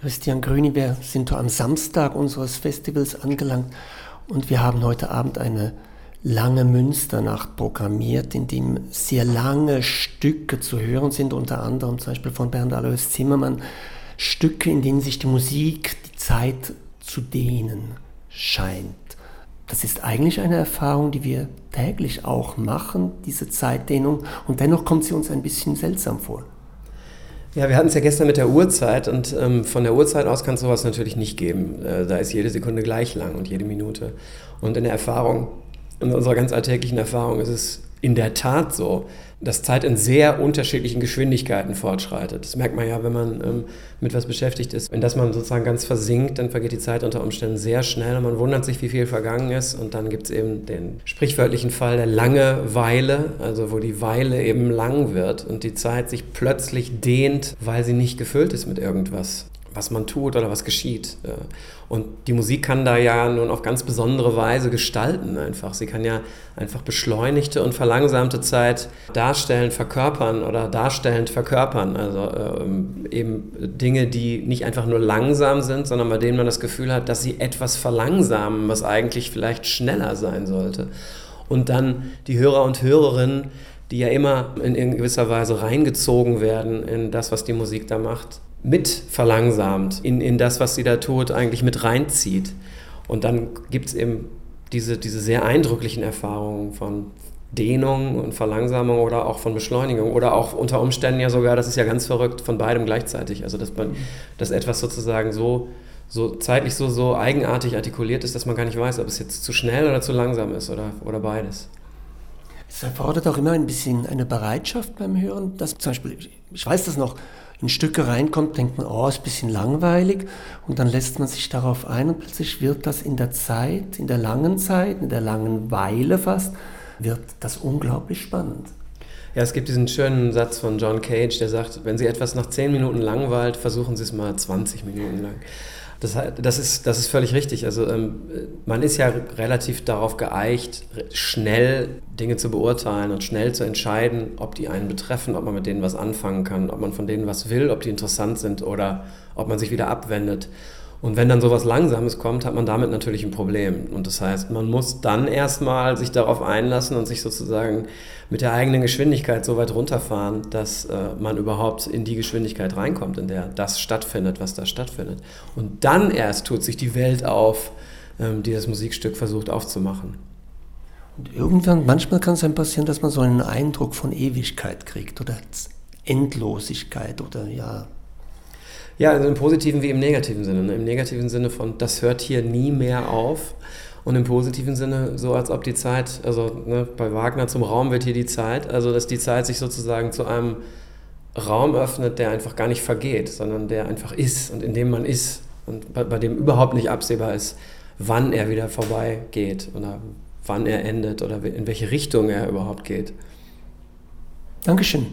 Christian Grüni, wir sind am Samstag unseres Festivals angelangt und wir haben heute Abend eine lange Münsternacht programmiert, in dem sehr lange Stücke zu hören sind, unter anderem zum Beispiel von Bernd Alois Zimmermann, Stücke, in denen sich die Musik die Zeit zu dehnen scheint. Das ist eigentlich eine Erfahrung, die wir täglich auch machen, diese Zeitdehnung, und dennoch kommt sie uns ein bisschen seltsam vor. Ja, wir hatten es ja gestern mit der Uhrzeit und ähm, von der Uhrzeit aus kann es sowas natürlich nicht geben. Äh, da ist jede Sekunde gleich lang und jede Minute. Und in der Erfahrung, in unserer ganz alltäglichen Erfahrung ist es in der Tat so, dass Zeit in sehr unterschiedlichen Geschwindigkeiten fortschreitet. Das merkt man ja, wenn man ähm, mit was beschäftigt ist. Wenn das man sozusagen ganz versinkt, dann vergeht die Zeit unter Umständen sehr schnell und man wundert sich, wie viel vergangen ist. Und dann gibt es eben den sprichwörtlichen Fall der Langeweile, also wo die Weile eben lang wird und die Zeit sich plötzlich dehnt, weil sie nicht gefüllt ist mit irgendwas was man tut oder was geschieht. Und die Musik kann da ja nun auf ganz besondere Weise gestalten einfach. Sie kann ja einfach beschleunigte und verlangsamte Zeit darstellen, verkörpern oder darstellend verkörpern. Also ähm, eben Dinge, die nicht einfach nur langsam sind, sondern bei denen man das Gefühl hat, dass sie etwas verlangsamen, was eigentlich vielleicht schneller sein sollte. Und dann die Hörer und Hörerinnen, die ja immer in gewisser Weise reingezogen werden in das, was die Musik da macht, mit verlangsamt, in, in das, was sie da tut, eigentlich mit reinzieht. Und dann gibt es eben diese, diese sehr eindrücklichen Erfahrungen von Dehnung und Verlangsamung oder auch von Beschleunigung oder auch unter Umständen ja sogar, das ist ja ganz verrückt, von beidem gleichzeitig. Also dass man, dass etwas sozusagen so, so zeitlich so, so eigenartig artikuliert ist, dass man gar nicht weiß, ob es jetzt zu schnell oder zu langsam ist oder, oder beides. Es erfordert auch immer ein bisschen eine Bereitschaft beim Hören, dass zum Beispiel, ich weiß das noch, in Stücke reinkommt, denkt man, oh, ist ein bisschen langweilig und dann lässt man sich darauf ein und plötzlich wird das in der Zeit, in der langen Zeit, in der langen Weile fast, wird das unglaublich spannend. Ja, es gibt diesen schönen Satz von John Cage, der sagt, wenn Sie etwas nach 10 Minuten langweilt, versuchen Sie es mal 20 Minuten lang. Das, das, ist, das ist völlig richtig. Also ähm, man ist ja relativ darauf geeicht, schnell Dinge zu beurteilen und schnell zu entscheiden, ob die einen betreffen, ob man mit denen was anfangen kann, ob man von denen was will, ob die interessant sind oder ob man sich wieder abwendet. Und wenn dann sowas Langsames kommt, hat man damit natürlich ein Problem. Und das heißt, man muss dann erstmal sich darauf einlassen und sich sozusagen mit der eigenen Geschwindigkeit so weit runterfahren, dass äh, man überhaupt in die Geschwindigkeit reinkommt, in der das stattfindet, was da stattfindet. Und dann erst tut sich die Welt auf, ähm, die das Musikstück versucht aufzumachen. Und irgendwann, manchmal kann es einem passieren, dass man so einen Eindruck von Ewigkeit kriegt oder Endlosigkeit oder ja, ja, also im positiven wie im negativen Sinne. Ne? Im negativen Sinne von, das hört hier nie mehr auf. Und im positiven Sinne so, als ob die Zeit, also ne, bei Wagner zum Raum wird hier die Zeit, also dass die Zeit sich sozusagen zu einem Raum öffnet, der einfach gar nicht vergeht, sondern der einfach ist und in dem man ist und bei, bei dem überhaupt nicht absehbar ist, wann er wieder vorbeigeht oder wann er endet oder in welche Richtung er überhaupt geht. Dankeschön.